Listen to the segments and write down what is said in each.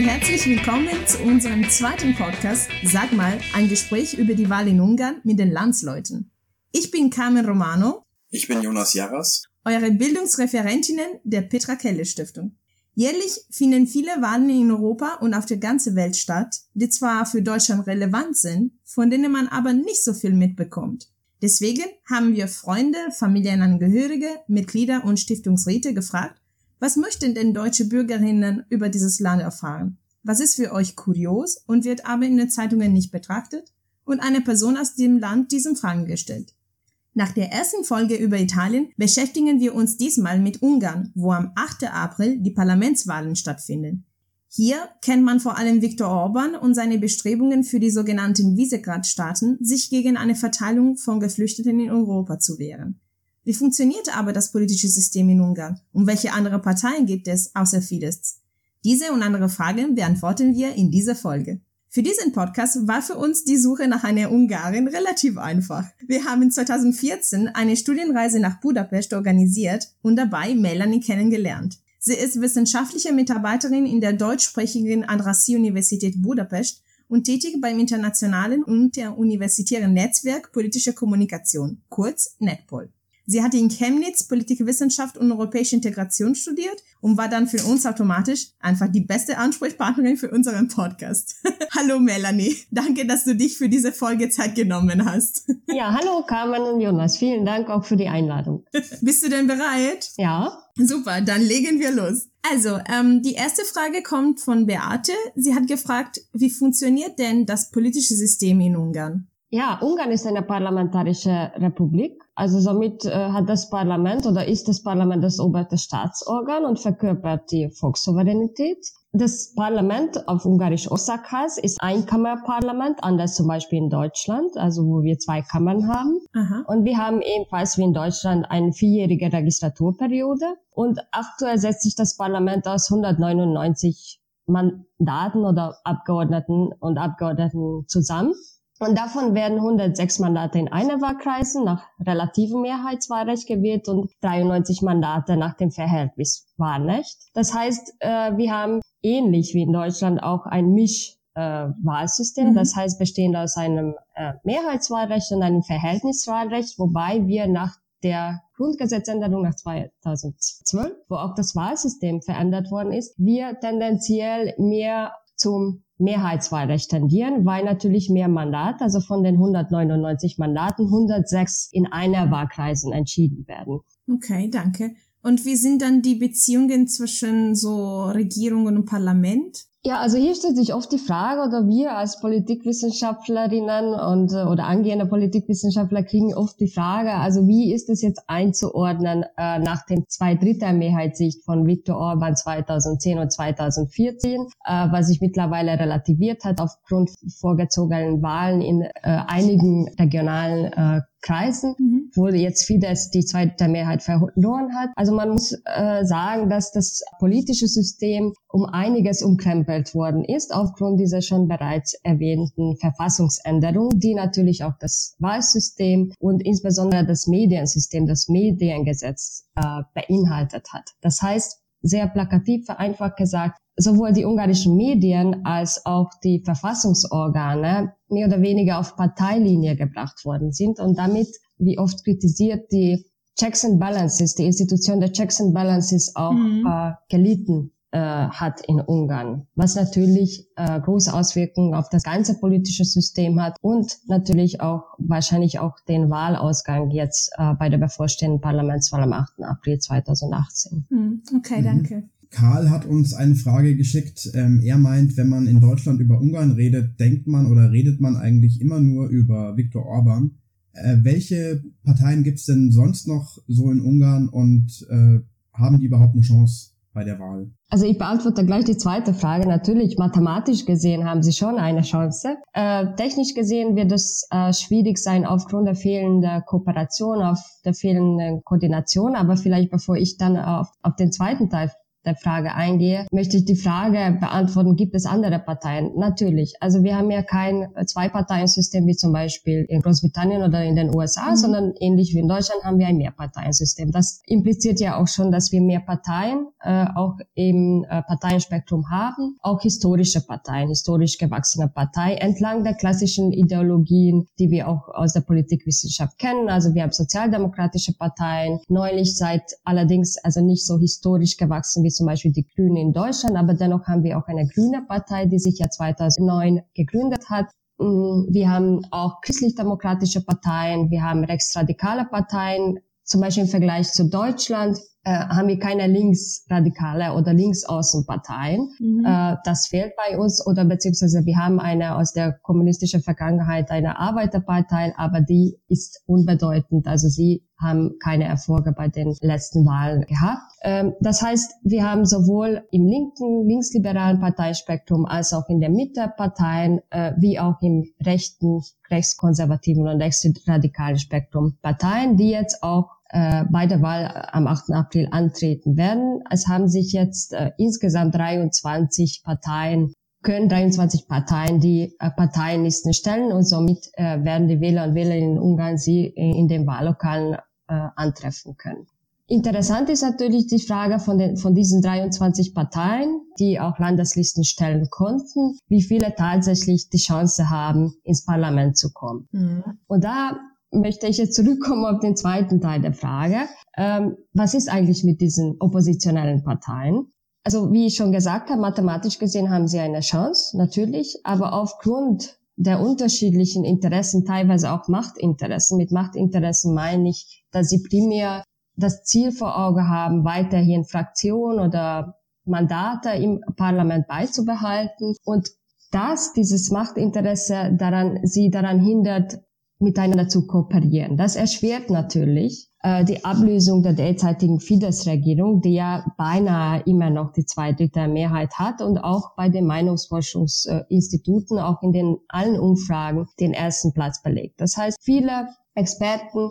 Herzlich willkommen zu unserem zweiten Podcast Sag mal, ein Gespräch über die Wahl in Ungarn mit den Landsleuten. Ich bin Carmen Romano. Ich bin Jonas Jaras. Eure Bildungsreferentinnen der Petra Kelle Stiftung. Jährlich finden viele Wahlen in Europa und auf der ganzen Welt statt, die zwar für Deutschland relevant sind, von denen man aber nicht so viel mitbekommt. Deswegen haben wir Freunde, Familienangehörige, Mitglieder und Stiftungsräte gefragt, was möchten denn deutsche Bürgerinnen über dieses Land erfahren? Was ist für euch kurios und wird aber in den Zeitungen nicht betrachtet? Und eine Person aus dem Land diesen Fragen gestellt. Nach der ersten Folge über Italien beschäftigen wir uns diesmal mit Ungarn, wo am 8. April die Parlamentswahlen stattfinden. Hier kennt man vor allem Viktor Orban und seine Bestrebungen für die sogenannten Visegrad-Staaten, sich gegen eine Verteilung von Geflüchteten in Europa zu wehren. Wie funktioniert aber das politische System in Ungarn? Und welche andere Parteien gibt es außer Fidesz? Diese und andere Fragen beantworten wir in dieser Folge. Für diesen Podcast war für uns die Suche nach einer Ungarin relativ einfach. Wir haben 2014 eine Studienreise nach Budapest organisiert und dabei Melanie kennengelernt. Sie ist wissenschaftliche Mitarbeiterin in der deutschsprachigen Andrassy-Universität Budapest und tätig beim internationalen und der universitären Netzwerk politischer Kommunikation, kurz NetPol. Sie hatte in Chemnitz Politikwissenschaft und europäische Integration studiert und war dann für uns automatisch einfach die beste Ansprechpartnerin für unseren Podcast. hallo Melanie, danke, dass du dich für diese Folge Zeit genommen hast. ja, hallo Carmen und Jonas, vielen Dank auch für die Einladung. Bist du denn bereit? Ja. Super, dann legen wir los. Also, ähm, die erste Frage kommt von Beate. Sie hat gefragt, wie funktioniert denn das politische System in Ungarn? Ja, Ungarn ist eine parlamentarische Republik. Also somit äh, hat das Parlament oder ist das Parlament das oberste Staatsorgan und verkörpert die Volkssouveränität. Das Parlament auf Ungarisch Oszakház ist ein Kammerparlament, anders zum Beispiel in Deutschland, also wo wir zwei Kammern haben. Aha. Und wir haben ebenfalls wie in Deutschland eine vierjährige Registraturperiode. Und aktuell setzt sich das Parlament aus 199 Mandaten oder Abgeordneten und Abgeordneten zusammen. Und davon werden 106 Mandate in einer Wahlkreisen nach relativem Mehrheitswahlrecht gewählt und 93 Mandate nach dem Verhältniswahlrecht. Das heißt, äh, wir haben ähnlich wie in Deutschland auch ein Mischwahlsystem. Äh, mhm. Das heißt, bestehend aus einem äh, Mehrheitswahlrecht und einem Verhältniswahlrecht, wobei wir nach der Grundgesetzänderung nach 2012, wo auch das Wahlsystem verändert worden ist, wir tendenziell mehr zum Mehrheitswahlrecht tendieren, weil natürlich mehr Mandate, also von den 199 Mandaten 106 in einer Wahlkreisen entschieden werden. Okay, danke. Und wie sind dann die Beziehungen zwischen so Regierung und Parlament? Ja, also hier stellt sich oft die Frage, oder wir als Politikwissenschaftlerinnen und äh, oder angehende Politikwissenschaftler kriegen oft die Frage, also wie ist es jetzt einzuordnen äh, nach dem Zweidrittel-Mehrheitssicht von Viktor Orban 2010 und 2014, äh, was sich mittlerweile relativiert hat aufgrund vorgezogenen Wahlen in äh, einigen regionalen äh, Kreisen, mhm. Wo jetzt Fidesz die zweite Mehrheit verloren hat. Also man muss äh, sagen, dass das politische System um einiges umkrempelt worden ist aufgrund dieser schon bereits erwähnten Verfassungsänderung, die natürlich auch das Wahlsystem und insbesondere das Mediensystem, das Mediengesetz äh, beinhaltet hat. Das heißt, sehr plakativ vereinfacht gesagt, sowohl die ungarischen Medien als auch die Verfassungsorgane mehr oder weniger auf Parteilinie gebracht worden sind und damit, wie oft kritisiert, die Checks and Balances, die Institution der Checks and Balances auch mhm. äh, gelitten äh, hat in Ungarn, was natürlich äh, große Auswirkungen auf das ganze politische System hat und natürlich auch wahrscheinlich auch den Wahlausgang jetzt äh, bei der bevorstehenden Parlamentswahl am 8. April 2018. Mhm. Okay, danke. Mhm. Karl hat uns eine Frage geschickt. Ähm, er meint, wenn man in Deutschland über Ungarn redet, denkt man oder redet man eigentlich immer nur über Viktor Orban. Äh, welche Parteien gibt es denn sonst noch so in Ungarn und äh, haben die überhaupt eine Chance bei der Wahl? Also ich beantworte gleich die zweite Frage. Natürlich, mathematisch gesehen haben sie schon eine Chance. Äh, technisch gesehen wird es äh, schwierig sein aufgrund der fehlenden Kooperation, auf der fehlenden Koordination. Aber vielleicht bevor ich dann auf, auf den zweiten Teil der Frage eingehe, möchte ich die Frage beantworten, gibt es andere Parteien? Natürlich. Also wir haben ja kein Zwei-Parteien-System wie zum Beispiel in Großbritannien oder in den USA, mhm. sondern ähnlich wie in Deutschland haben wir ein Mehrparteiensystem. Das impliziert ja auch schon, dass wir mehr Parteien äh, auch im äh, Parteienspektrum haben, auch historische Parteien, historisch gewachsene Partei entlang der klassischen Ideologien, die wir auch aus der Politikwissenschaft kennen. Also wir haben sozialdemokratische Parteien, neulich seit allerdings also nicht so historisch gewachsen wie zum Beispiel die Grünen in Deutschland, aber dennoch haben wir auch eine grüne Partei, die sich ja 2009 gegründet hat. Mm, wir haben auch christlich-demokratische Parteien, wir haben rechtsradikale Parteien, zum Beispiel im Vergleich zu Deutschland äh, haben wir keine linksradikale oder linksaußenparteien. Mhm. Äh, das fehlt bei uns oder beziehungsweise wir haben eine aus der kommunistischen Vergangenheit eine Arbeiterpartei, aber die ist unbedeutend. Also sie haben keine Erfolge bei den letzten Wahlen gehabt. Ähm, das heißt, wir haben sowohl im linken, linksliberalen Parteispektrum als auch in der Mitte Parteien, äh, wie auch im rechten, rechtskonservativen und rechtsradikalen Spektrum Parteien, die jetzt auch äh, bei der Wahl am 8. April antreten werden. Es haben sich jetzt äh, insgesamt 23 Parteien können 23 Parteien die äh, Parteienlisten stellen und somit äh, werden die Wähler und Wählerinnen in Ungarn sie in den Wahllokalen äh, antreffen können. Interessant ist natürlich die Frage von, den, von diesen 23 Parteien, die auch Landeslisten stellen konnten, wie viele tatsächlich die Chance haben, ins Parlament zu kommen. Mhm. Und da möchte ich jetzt zurückkommen auf den zweiten Teil der Frage. Ähm, was ist eigentlich mit diesen oppositionellen Parteien? Also wie ich schon gesagt habe, mathematisch gesehen haben sie eine Chance, natürlich, aber aufgrund der unterschiedlichen Interessen, teilweise auch Machtinteressen, mit Machtinteressen meine ich, dass sie primär das Ziel vor Auge haben, weiterhin Fraktionen oder Mandate im Parlament beizubehalten und dass dieses Machtinteresse daran, sie daran hindert, miteinander zu kooperieren. Das erschwert natürlich äh, die Ablösung der derzeitigen Fidesz-Regierung, die ja beinahe immer noch die zwei Drittel Mehrheit hat und auch bei den Meinungsforschungsinstituten, auch in den allen Umfragen, den ersten Platz belegt. Das heißt, viele Experten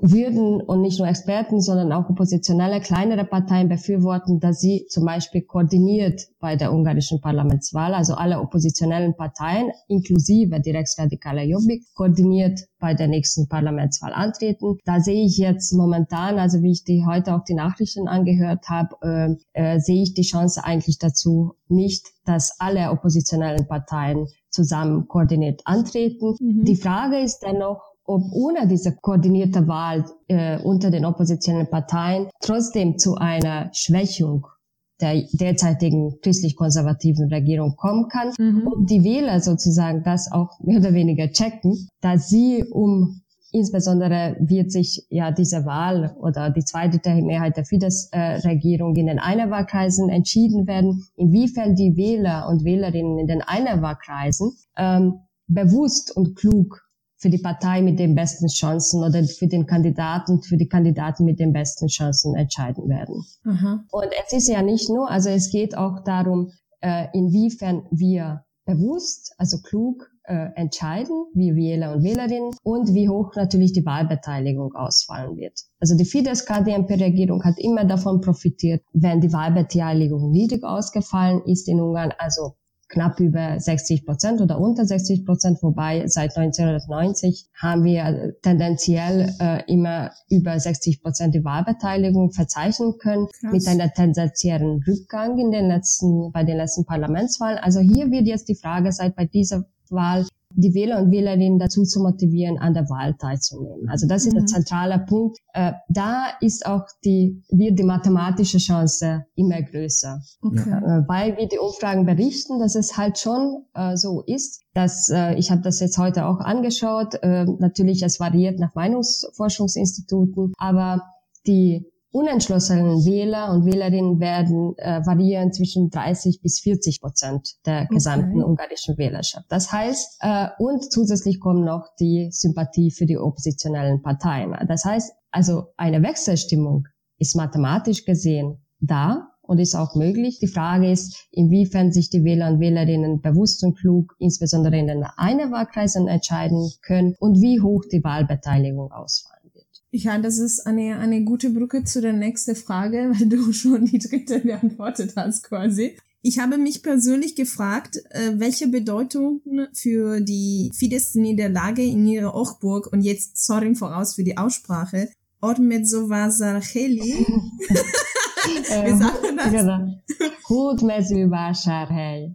würden und nicht nur Experten, sondern auch oppositionelle kleinere Parteien befürworten, dass sie zum Beispiel koordiniert bei der ungarischen Parlamentswahl, also alle oppositionellen Parteien, inklusive die rechtsradikale Jobbik, koordiniert bei der nächsten Parlamentswahl antreten. Da sehe ich jetzt momentan, also wie ich die heute auch die Nachrichten angehört habe, äh, äh, sehe ich die Chance eigentlich dazu nicht, dass alle oppositionellen Parteien zusammen koordiniert antreten. Mhm. Die Frage ist dennoch, ob ohne diese koordinierte Wahl äh, unter den oppositionellen Parteien trotzdem zu einer Schwächung der derzeitigen christlich-konservativen Regierung kommen kann mhm. und die Wähler sozusagen das auch mehr oder weniger checken, dass sie um Insbesondere wird sich ja diese Wahl oder die zweite Mehrheit der Fidesz-Regierung in den Einerwahlkreisen entschieden werden, inwiefern die Wähler und Wählerinnen in den Einerwahlkreisen ähm, bewusst und klug für die Partei mit den besten Chancen oder für den Kandidaten, für die Kandidaten mit den besten Chancen entscheiden werden. Aha. Und es ist ja nicht nur, also es geht auch darum, äh, inwiefern wir bewusst, also klug äh, entscheiden, wie Wähler und Wählerinnen und wie hoch natürlich die Wahlbeteiligung ausfallen wird. Also die Fidesz-KDNP-Regierung hat immer davon profitiert, wenn die Wahlbeteiligung niedrig ausgefallen ist in Ungarn, also knapp über 60 Prozent oder unter 60 Prozent, wobei seit 1990 haben wir tendenziell äh, immer über 60 Prozent die Wahlbeteiligung verzeichnen können, Krass. mit einer tendenziellen Rückgang in den letzten, bei den letzten Parlamentswahlen. Also hier wird jetzt die Frage seit bei dieser Wahl die Wähler und Wählerinnen dazu zu motivieren, an der Wahl teilzunehmen. Also das ist mhm. ein zentraler Punkt. Äh, da ist auch die, wird die mathematische Chance immer größer. Okay. Äh, weil wir die Umfragen berichten, dass es halt schon äh, so ist, dass äh, ich habe das jetzt heute auch angeschaut. Äh, natürlich, es variiert nach Meinungsforschungsinstituten, aber die unentschlossenen Wähler und Wählerinnen werden äh, variieren zwischen 30 bis 40 Prozent der gesamten okay. ungarischen Wählerschaft. Das heißt, äh, und zusätzlich kommen noch die Sympathie für die oppositionellen Parteien. Das heißt, also eine Wechselstimmung ist mathematisch gesehen da und ist auch möglich. Die Frage ist, inwiefern sich die Wähler und Wählerinnen bewusst und klug, insbesondere in den eine Wahlkreisen entscheiden können und wie hoch die Wahlbeteiligung ausfallen wird. Ja, das ist eine, eine gute Brücke zu der nächsten Frage, weil du schon die dritte beantwortet hast quasi. Ich habe mich persönlich gefragt, äh, welche Bedeutung für die Fidesz-Niederlage in ihrer Hochburg und jetzt sorry voraus für die Aussprache, Wie sagt man das?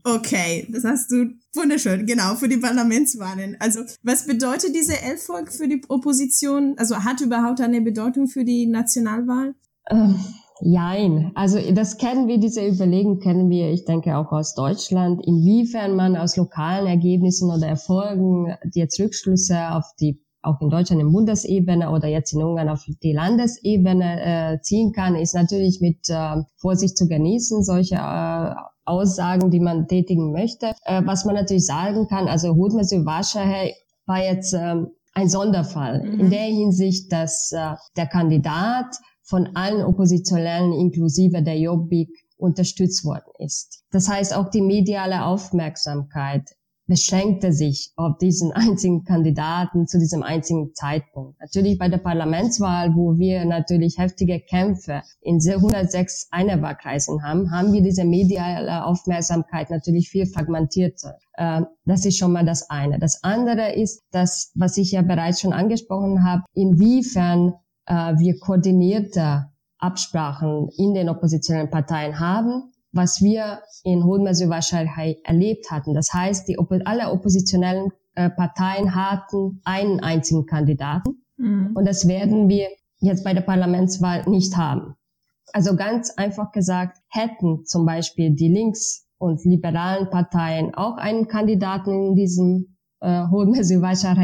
Okay, das hast du wunderschön, genau, für die Parlamentswahlen. Also, was bedeutet diese Erfolg für die Opposition? Also, hat überhaupt eine Bedeutung für die Nationalwahl? Ähm, Jein. Also das kennen wir, diese Überlegung kennen wir, ich denke auch aus Deutschland, inwiefern man aus lokalen Ergebnissen oder Erfolgen jetzt Rückschlüsse auf die auch in Deutschland in Bundesebene oder jetzt in Ungarn auf die Landesebene äh, ziehen kann, ist natürlich mit äh, Vorsicht zu genießen, solche äh, Aussagen, die man tätigen möchte. Äh, was man natürlich sagen kann, also Hudmesü Vaschahe war jetzt ähm, ein Sonderfall mhm. in der Hinsicht, dass äh, der Kandidat von allen Oppositionellen inklusive der Jobbik unterstützt worden ist. Das heißt, auch die mediale Aufmerksamkeit beschränkte sich auf diesen einzigen Kandidaten zu diesem einzigen Zeitpunkt. Natürlich bei der Parlamentswahl, wo wir natürlich heftige Kämpfe in 106 Einerwahlkreisen haben, haben wir diese mediale Aufmerksamkeit natürlich viel fragmentierter. Ähm, das ist schon mal das eine. Das andere ist, das, was ich ja bereits schon angesprochen habe, inwiefern äh, wir koordinierte Absprachen in den oppositionellen Parteien haben, was wir in wahrscheinlich erlebt hatten. Das heißt, die, alle oppositionellen äh, Parteien hatten einen einzigen Kandidaten. Mhm. Und das werden wir jetzt bei der Parlamentswahl nicht haben. Also ganz einfach gesagt, hätten zum Beispiel die links- und liberalen Parteien auch einen Kandidaten in diesem äh,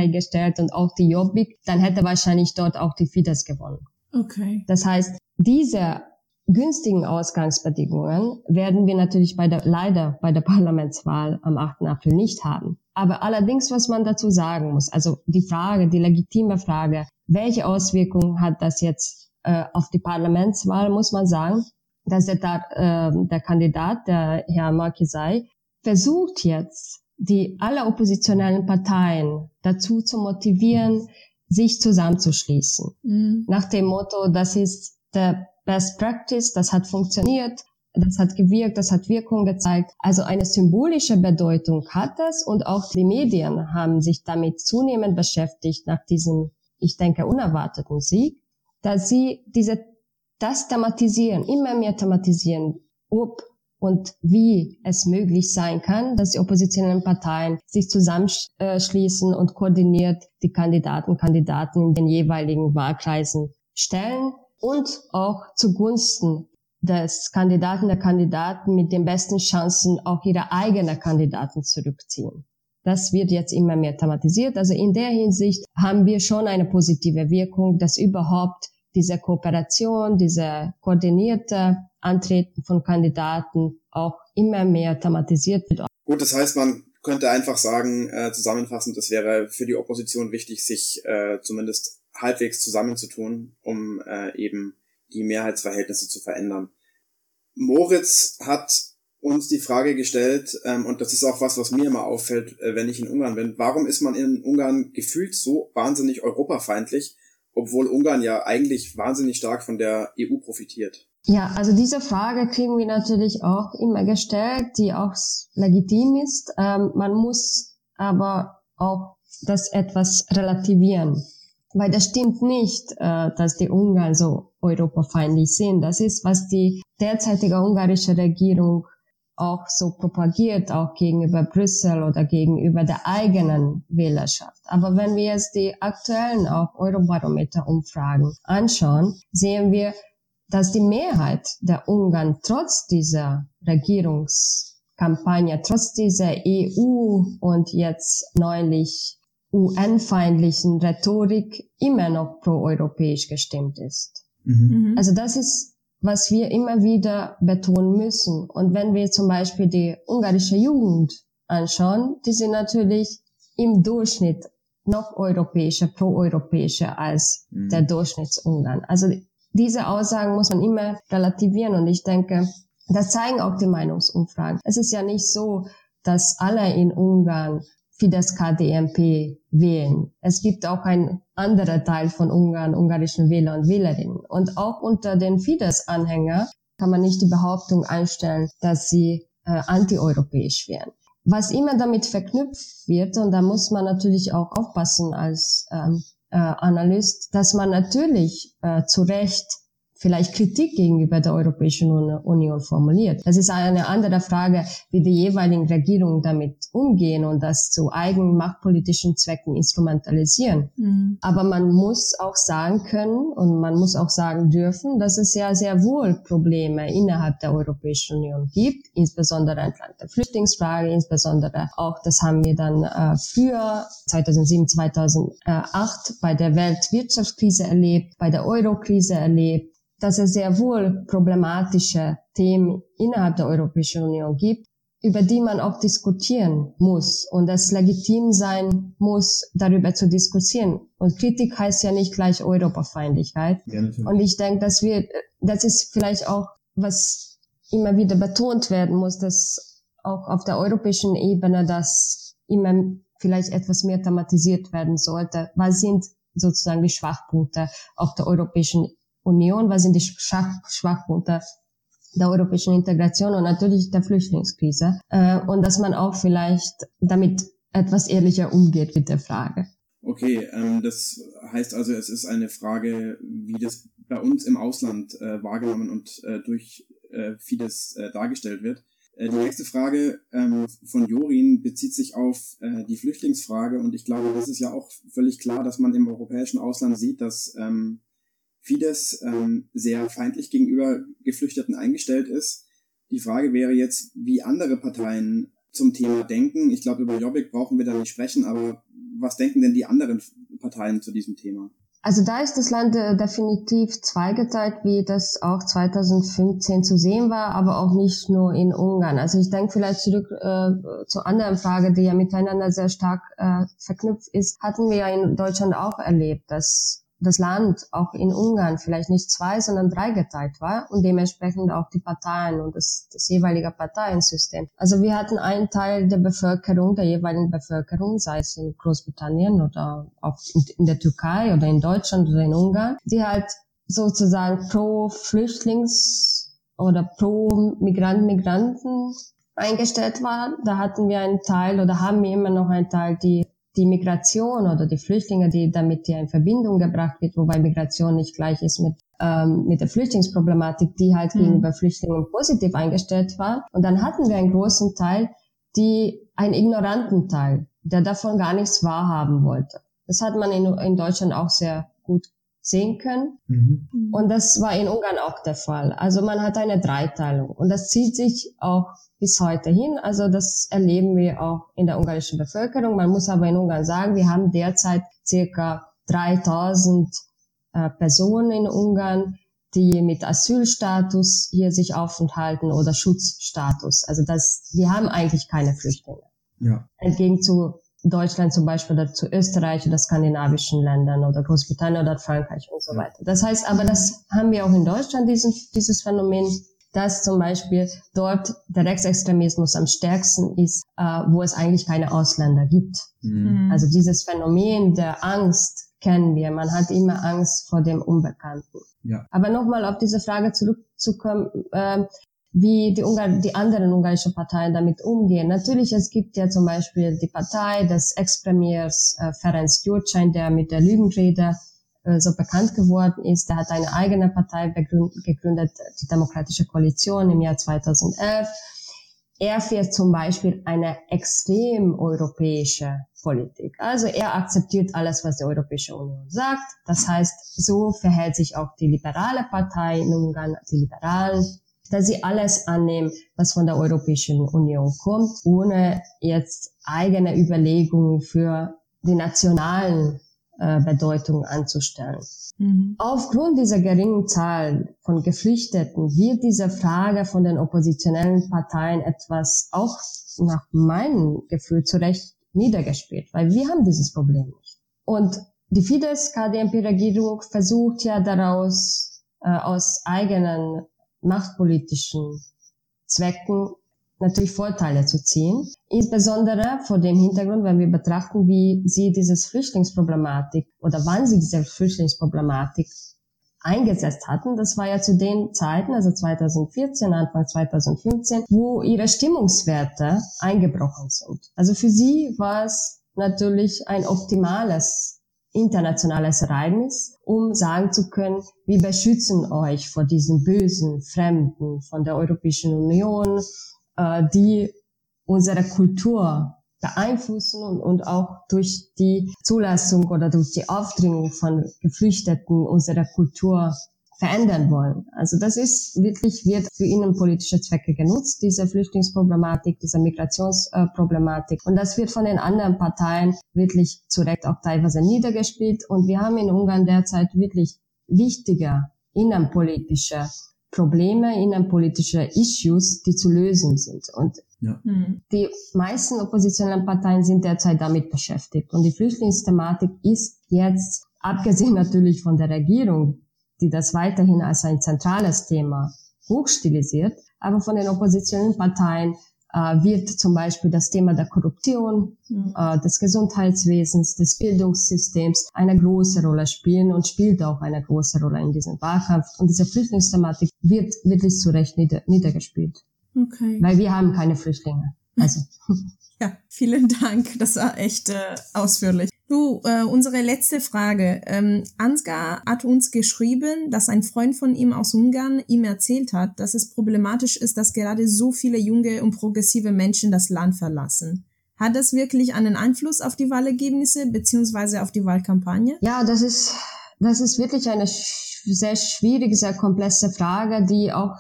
gestellt und auch die Jobbik, dann hätte wahrscheinlich dort auch die Fidesz gewonnen. Okay. Das heißt, diese günstigen Ausgangsbedingungen werden wir natürlich bei der, leider bei der Parlamentswahl am 8. April nicht haben. Aber allerdings, was man dazu sagen muss, also die Frage, die legitime Frage, welche Auswirkungen hat das jetzt äh, auf die Parlamentswahl, muss man sagen, dass der, äh, der Kandidat, der Herr Markisai, versucht jetzt die alle oppositionellen Parteien dazu zu motivieren, sich zusammenzuschließen. Mhm. Nach dem Motto, das ist der Best Practice, das hat funktioniert, das hat gewirkt, das hat Wirkung gezeigt. Also eine symbolische Bedeutung hat das und auch die Medien haben sich damit zunehmend beschäftigt nach diesem, ich denke, unerwarteten Sieg, dass sie diese, das thematisieren, immer mehr thematisieren, ob und wie es möglich sein kann, dass die oppositionellen Parteien sich zusammenschließen und koordiniert die Kandidaten, Kandidaten in den jeweiligen Wahlkreisen stellen und auch zugunsten des Kandidaten, der Kandidaten mit den besten Chancen auch ihre eigenen Kandidaten zurückziehen. Das wird jetzt immer mehr thematisiert. Also in der Hinsicht haben wir schon eine positive Wirkung, dass überhaupt diese Kooperation, diese koordinierte Antreten von Kandidaten auch immer mehr thematisiert wird. Gut, das heißt, man könnte einfach sagen, äh, zusammenfassend, es wäre für die Opposition wichtig, sich äh, zumindest halbwegs zusammenzutun, um äh, eben die Mehrheitsverhältnisse zu verändern. Moritz hat uns die Frage gestellt, ähm, und das ist auch was, was mir immer auffällt, äh, wenn ich in Ungarn bin, warum ist man in Ungarn gefühlt so wahnsinnig europafeindlich, obwohl Ungarn ja eigentlich wahnsinnig stark von der EU profitiert? Ja, also diese Frage kriegen wir natürlich auch immer gestellt, die auch legitim ist. Ähm, man muss aber auch das etwas relativieren, weil das stimmt nicht, äh, dass die Ungarn so europafeindlich sind. Das ist, was die derzeitige ungarische Regierung auch so propagiert, auch gegenüber Brüssel oder gegenüber der eigenen Wählerschaft. Aber wenn wir jetzt die aktuellen auch Eurobarometer-Umfragen anschauen, sehen wir, dass die Mehrheit der Ungarn trotz dieser Regierungskampagne, trotz dieser EU und jetzt neulich UN-feindlichen Rhetorik immer noch pro-europäisch gestimmt ist. Mhm. Also das ist, was wir immer wieder betonen müssen. Und wenn wir zum Beispiel die ungarische Jugend anschauen, die sind natürlich im Durchschnitt noch europäischer, pro-europäischer als mhm. der Durchschnittsungarn. Also diese Aussagen muss man immer relativieren und ich denke, Das zeigen auch die Meinungsumfragen. Es ist ja nicht so, dass alle in Ungarn Fidesz KDNP wählen. Es gibt auch ein anderer Teil von Ungarn, ungarischen Wähler und Wählerinnen. Und auch unter den Fidesz-Anhänger kann man nicht die Behauptung einstellen, dass sie äh, antieuropäisch wären. Was immer damit verknüpft wird, und da muss man natürlich auch aufpassen als ähm, äh, Analyst, dass man natürlich äh, zu Recht vielleicht Kritik gegenüber der Europäischen Union formuliert. Das ist eine andere Frage, wie die jeweiligen Regierungen damit umgehen und das zu eigenen machtpolitischen Zwecken instrumentalisieren. Mhm. Aber man muss auch sagen können und man muss auch sagen dürfen, dass es ja sehr wohl Probleme innerhalb der Europäischen Union gibt, insbesondere entlang der Flüchtlingsfrage, insbesondere auch, das haben wir dann äh, früher 2007, 2008 bei der Weltwirtschaftskrise erlebt, bei der Eurokrise erlebt, dass es sehr wohl problematische Themen innerhalb der Europäischen Union gibt, über die man auch diskutieren muss und es legitim sein muss, darüber zu diskutieren. Und Kritik heißt ja nicht gleich Europafeindlichkeit. Ja, und ich denke, dass wir, das ist vielleicht auch, was immer wieder betont werden muss, dass auch auf der europäischen Ebene das immer vielleicht etwas mehr thematisiert werden sollte. Was sind sozusagen die Schwachpunkte auf der europäischen Union, was sind die Schwach Schwachpunkte der europäischen Integration und natürlich der Flüchtlingskrise äh, und dass man auch vielleicht damit etwas ehrlicher umgeht mit der Frage. Okay, ähm, das heißt also, es ist eine Frage, wie das bei uns im Ausland äh, wahrgenommen und äh, durch äh, vieles äh, dargestellt wird. Äh, die nächste Frage ähm, von Jorin bezieht sich auf äh, die Flüchtlingsfrage und ich glaube, das ist ja auch völlig klar, dass man im europäischen Ausland sieht, dass ähm, Fidesz ähm, sehr feindlich gegenüber Geflüchteten eingestellt ist. Die Frage wäre jetzt, wie andere Parteien zum Thema denken. Ich glaube, über Jobbik brauchen wir da nicht sprechen, aber was denken denn die anderen Parteien zu diesem Thema? Also da ist das Land äh, definitiv zweigeteilt, wie das auch 2015 zu sehen war, aber auch nicht nur in Ungarn. Also ich denke vielleicht zurück äh, zur anderen Frage, die ja miteinander sehr stark äh, verknüpft ist, hatten wir ja in Deutschland auch erlebt, dass das Land auch in Ungarn vielleicht nicht zwei, sondern drei geteilt war und dementsprechend auch die Parteien und das, das jeweilige Parteiensystem. Also wir hatten einen Teil der Bevölkerung, der jeweiligen Bevölkerung, sei es in Großbritannien oder auch in der Türkei oder in Deutschland oder in Ungarn, die halt sozusagen pro Flüchtlings oder pro Migranten, Migranten eingestellt war. Da hatten wir einen Teil oder haben wir immer noch einen Teil, die die Migration oder die Flüchtlinge, die damit ja in Verbindung gebracht wird, wobei Migration nicht gleich ist mit ähm, mit der Flüchtlingsproblematik, die halt mhm. gegenüber Flüchtlingen positiv eingestellt war. Und dann hatten wir einen großen Teil, die einen ignoranten Teil, der davon gar nichts wahrhaben wollte. Das hat man in, in Deutschland auch sehr gut sehen können. Mhm. Und das war in Ungarn auch der Fall. Also man hat eine Dreiteilung und das zieht sich auch bis heute hin. Also das erleben wir auch in der ungarischen Bevölkerung. Man muss aber in Ungarn sagen, wir haben derzeit circa 3000 äh, Personen in Ungarn, die mit Asylstatus hier sich aufenthalten oder Schutzstatus. Also das, wir haben eigentlich keine Flüchtlinge. Ja. Entgegen zu Deutschland zum Beispiel oder zu Österreich oder skandinavischen Ländern oder Großbritannien oder Frankreich und so weiter. Das heißt aber, das haben wir auch in Deutschland, diesen, dieses Phänomen, dass zum Beispiel dort der Rechtsextremismus am stärksten ist, äh, wo es eigentlich keine Ausländer gibt. Mhm. Also dieses Phänomen der Angst kennen wir. Man hat immer Angst vor dem Unbekannten. Ja. Aber nochmal auf diese Frage zurückzukommen, äh, wie die, Ungar die anderen ungarischen Parteien damit umgehen. Natürlich, es gibt ja zum Beispiel die Partei des Ex-Premiers äh, Ferenc Gyurcsány, der mit der Lügenrede äh, so bekannt geworden ist. Der hat eine eigene Partei gegründet, die Demokratische Koalition im Jahr 2011. Er fährt zum Beispiel eine extrem europäische Politik. Also er akzeptiert alles, was die Europäische Union sagt. Das heißt, so verhält sich auch die liberale Partei in Ungarn, die Liberalen dass sie alles annehmen, was von der Europäischen Union kommt, ohne jetzt eigene Überlegungen für die nationalen äh, Bedeutungen anzustellen. Mhm. Aufgrund dieser geringen Zahl von Geflüchteten wird diese Frage von den oppositionellen Parteien etwas auch nach meinem Gefühl zu Recht niedergespielt, weil wir haben dieses Problem nicht. Und die Fidesz-KDNP-Regierung versucht ja daraus äh, aus eigenen machtpolitischen Zwecken natürlich Vorteile zu ziehen. Insbesondere vor dem Hintergrund, wenn wir betrachten, wie sie dieses Flüchtlingsproblematik oder wann sie diese Flüchtlingsproblematik eingesetzt hatten. Das war ja zu den Zeiten, also 2014, Anfang 2015, wo ihre Stimmungswerte eingebrochen sind. Also für sie war es natürlich ein optimales internationales Ereignis, um sagen zu können, wir beschützen euch vor diesen bösen Fremden von der Europäischen Union, äh, die unsere Kultur beeinflussen und, und auch durch die Zulassung oder durch die Aufdringung von Geflüchteten unsere Kultur verändern wollen. Also das ist wirklich, wird für innenpolitische Zwecke genutzt, diese Flüchtlingsproblematik, diese Migrationsproblematik. Und das wird von den anderen Parteien wirklich zu Recht auch teilweise niedergespielt. Und wir haben in Ungarn derzeit wirklich wichtige innenpolitische Probleme, innenpolitische Issues, die zu lösen sind. Und ja. Hm. Die meisten oppositionellen Parteien sind derzeit damit beschäftigt. Und die Flüchtlingsthematik ist jetzt, abgesehen natürlich von der Regierung, die das weiterhin als ein zentrales Thema hochstilisiert, aber von den oppositionellen Parteien äh, wird zum Beispiel das Thema der Korruption, mhm. äh, des Gesundheitswesens, des Bildungssystems eine große Rolle spielen und spielt auch eine große Rolle in diesem Wahlkampf. Und diese Flüchtlingsthematik wird wirklich zu Recht nieder niedergespielt. Okay. Weil wir haben keine Flüchtlinge. Also. Ja, vielen Dank. Das war echt äh, ausführlich. Du, äh, unsere letzte Frage. Ähm, Ansgar hat uns geschrieben, dass ein Freund von ihm aus Ungarn ihm erzählt hat, dass es problematisch ist, dass gerade so viele junge und progressive Menschen das Land verlassen. Hat das wirklich einen Einfluss auf die Wahlergebnisse beziehungsweise auf die Wahlkampagne? Ja, das ist, das ist wirklich eine sehr schwierige, sehr komplexe Frage, die auch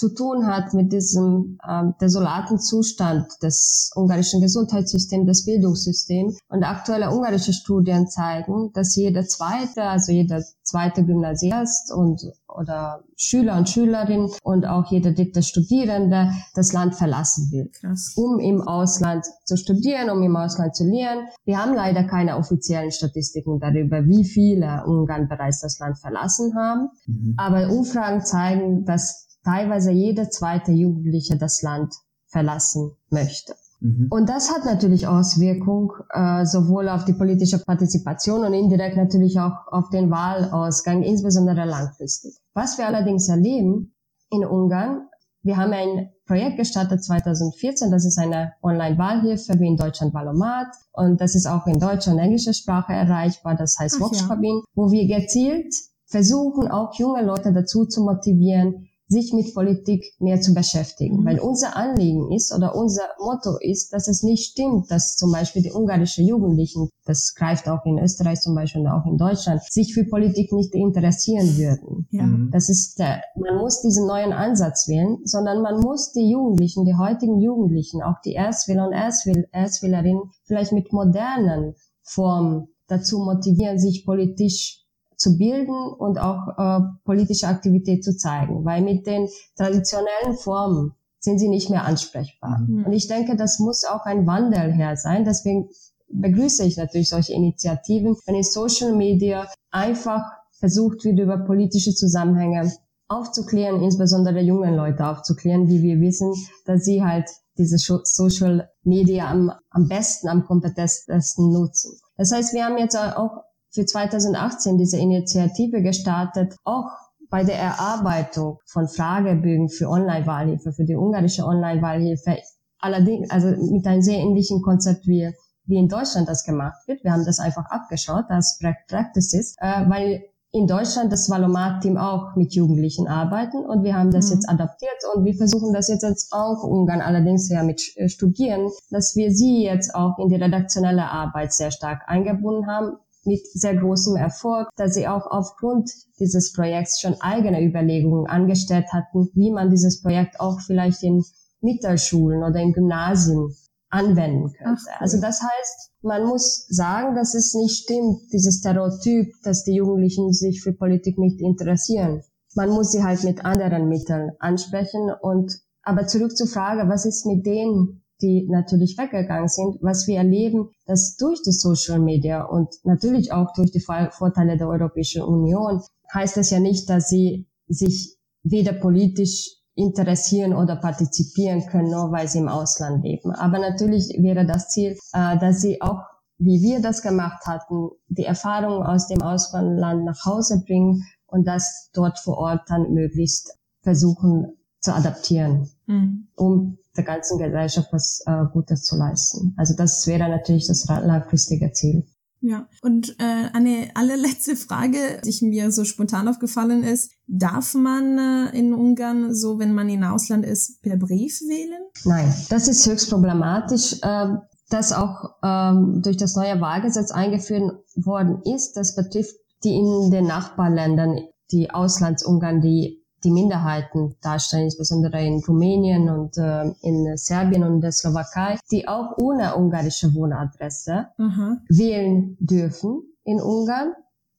zu tun hat mit diesem ähm, desolaten Zustand des ungarischen Gesundheitssystems, des Bildungssystems. Und aktuelle ungarische Studien zeigen, dass jeder zweite, also jeder zweite Gymnasiast und oder Schüler und Schülerin und auch jeder dritte Studierende das Land verlassen will, Krass. um im Ausland zu studieren, um im Ausland zu lernen. Wir haben leider keine offiziellen Statistiken darüber, wie viele Ungarn bereits das Land verlassen haben. Mhm. Aber Umfragen zeigen, dass teilweise jeder zweite Jugendliche das Land verlassen möchte. Mhm. Und das hat natürlich Auswirkung äh, sowohl auf die politische Partizipation und indirekt natürlich auch auf den Wahlausgang, insbesondere langfristig. Was wir allerdings erleben in Ungarn, wir haben ein Projekt gestartet 2014, das ist eine Online-Wahlhilfe wie in Deutschland Wahlomat und das ist auch in deutscher und englischer Sprache erreichbar, das heißt Voxkabin, ja. wo wir gezielt versuchen, auch junge Leute dazu zu motivieren, sich mit Politik mehr zu beschäftigen. Mhm. Weil unser Anliegen ist oder unser Motto ist, dass es nicht stimmt, dass zum Beispiel die ungarische Jugendlichen, das greift auch in Österreich zum Beispiel und auch in Deutschland, sich für Politik nicht interessieren würden. Ja. Mhm. Das ist der, man muss diesen neuen Ansatz wählen, sondern man muss die Jugendlichen, die heutigen Jugendlichen, auch die Erstwähler und Erstwähl Erstwählerinnen vielleicht mit modernen Formen dazu motivieren, sich politisch zu bilden und auch äh, politische Aktivität zu zeigen, weil mit den traditionellen Formen sind sie nicht mehr ansprechbar. Mhm. Und ich denke, das muss auch ein Wandel her sein. Deswegen begrüße ich natürlich solche Initiativen, wenn in Social Media einfach versucht wird, über politische Zusammenhänge aufzuklären, insbesondere jungen Leute aufzuklären, wie wir wissen, dass sie halt diese Social Media am, am besten, am kompetentesten nutzen. Das heißt, wir haben jetzt auch für 2018 diese Initiative gestartet, auch bei der Erarbeitung von Fragebögen für Online-Wahlhilfe, für die ungarische Online-Wahlhilfe, allerdings, also mit einem sehr ähnlichen Konzept wie, wie in Deutschland das gemacht wird. Wir haben das einfach abgeschaut als Practices, äh, weil in Deutschland das Valomat-Team auch mit Jugendlichen arbeiten und wir haben das mhm. jetzt adaptiert und wir versuchen das jetzt, auch Ungarn allerdings ja mit äh, Studieren, dass wir sie jetzt auch in die redaktionelle Arbeit sehr stark eingebunden haben, mit sehr großem Erfolg, da sie auch aufgrund dieses Projekts schon eigene Überlegungen angestellt hatten, wie man dieses Projekt auch vielleicht in Mittelschulen oder in Gymnasien anwenden könnte. Ach, cool. Also das heißt, man muss sagen, dass es nicht stimmt, dieses Stereotyp, dass die Jugendlichen sich für Politik nicht interessieren. Man muss sie halt mit anderen Mitteln ansprechen und aber zurück zur Frage, was ist mit denen, die natürlich weggegangen sind, was wir erleben, dass durch die Social Media und natürlich auch durch die Vorteile der Europäischen Union heißt das ja nicht, dass sie sich weder politisch interessieren oder partizipieren können, nur weil sie im Ausland leben. Aber natürlich wäre das Ziel, äh, dass sie auch, wie wir das gemacht hatten, die Erfahrungen aus dem Ausland nach Hause bringen und das dort vor Ort dann möglichst versuchen zu adaptieren, mhm. um der ganzen Gesellschaft was äh, Gutes zu leisten. Also das wäre natürlich das langfristige Ziel. Ja, und äh, eine allerletzte Frage, die mir so spontan aufgefallen ist, darf man äh, in Ungarn so, wenn man in Ausland ist, per Brief wählen? Nein, das ist höchst problematisch. Äh, das auch ähm, durch das neue Wahlgesetz eingeführt worden ist. Das betrifft die in den Nachbarländern, die Auslandsungarn, die die Minderheiten darstellen, insbesondere in Rumänien und äh, in Serbien und der Slowakei, die auch ohne ungarische Wohnadresse mhm. wählen dürfen in Ungarn.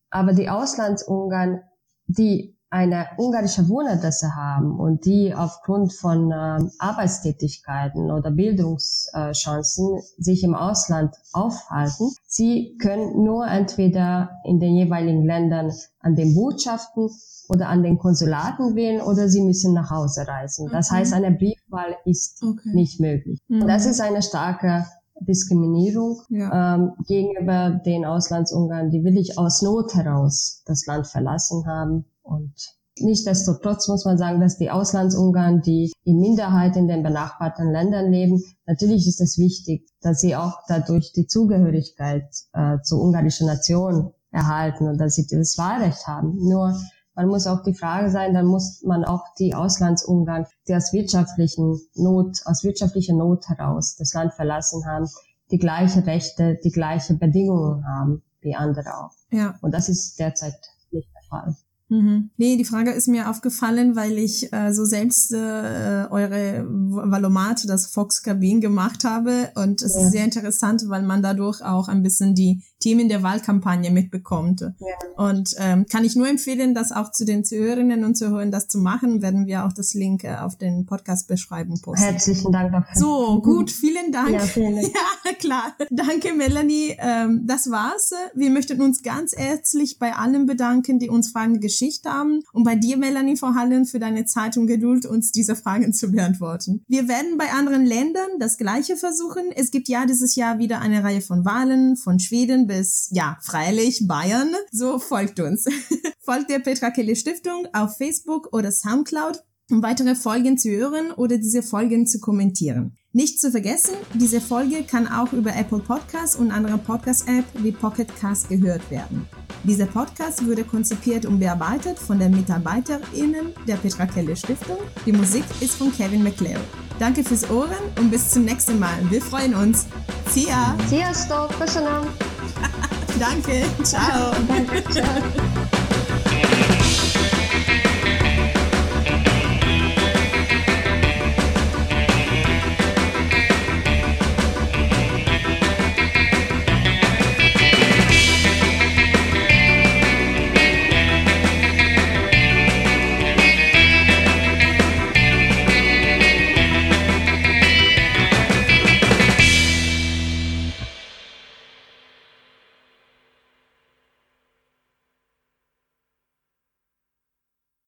Aber die Auslandsungarn, die eine ungarische Wohnadresse haben und die aufgrund von äh, Arbeitstätigkeiten oder Bildungschancen sich im Ausland aufhalten, sie können nur entweder in den jeweiligen Ländern an den Botschaften oder an den Konsulaten wählen oder sie müssen nach Hause reisen. Okay. Das heißt, eine Briefwahl ist okay. nicht möglich. Mhm. Das ist eine starke Diskriminierung ja. ähm, gegenüber den Auslandsungarn, die willig aus Not heraus das Land verlassen haben. Und Nichtsdestotrotz muss man sagen, dass die Auslandsungarn, die in Minderheit in den benachbarten Ländern leben, natürlich ist es wichtig, dass sie auch dadurch die Zugehörigkeit äh, zur ungarischen Nation erhalten und dass sie dieses Wahlrecht haben. Nur man muss auch die Frage sein, dann muss man auch die Auslandsungarn, die aus wirtschaftlichen Not, aus wirtschaftlicher Not heraus das Land verlassen haben, die gleiche Rechte, die gleiche Bedingungen haben wie andere auch. Ja. Und das ist derzeit nicht der Fall. Mhm. Nee, die Frage ist mir aufgefallen, weil ich äh, so selbst äh, eure Valomat, das Fox Cabin gemacht habe und es ja. ist sehr interessant, weil man dadurch auch ein bisschen die Themen der Wahlkampagne mitbekommt. Ja. Und ähm, kann ich nur empfehlen, das auch zu den Zuhörerinnen und Zuhörern das zu machen, werden wir auch das Link äh, auf den Podcast beschreiben posten. Herzlichen Dank dafür. So, gut, vielen Dank. Ja, vielen Dank. ja klar. Danke, Melanie. Ähm, das war's. Wir möchten uns ganz herzlich bei allen bedanken, die uns Fragen Geschichte haben und bei dir, Melanie, vor allem für deine Zeit und Geduld, uns diese Fragen zu beantworten. Wir werden bei anderen Ländern das Gleiche versuchen. Es gibt ja dieses Jahr wieder eine Reihe von Wahlen von Schweden bis, ja, freilich Bayern. So folgt uns. folgt der Petra Kelly Stiftung auf Facebook oder Soundcloud um weitere Folgen zu hören oder diese Folgen zu kommentieren. Nicht zu vergessen, diese Folge kann auch über Apple Podcasts und andere Podcast-App wie Pocket Cast gehört werden. Dieser Podcast wurde konzipiert und bearbeitet von den MitarbeiterInnen der Petra Kelly Stiftung. Die Musik ist von Kevin McLeod. Danke fürs Ohren und bis zum nächsten Mal. Wir freuen uns. Sia! Sziasztok! Köszönöm! Danke! Ciao! Danke, ciao!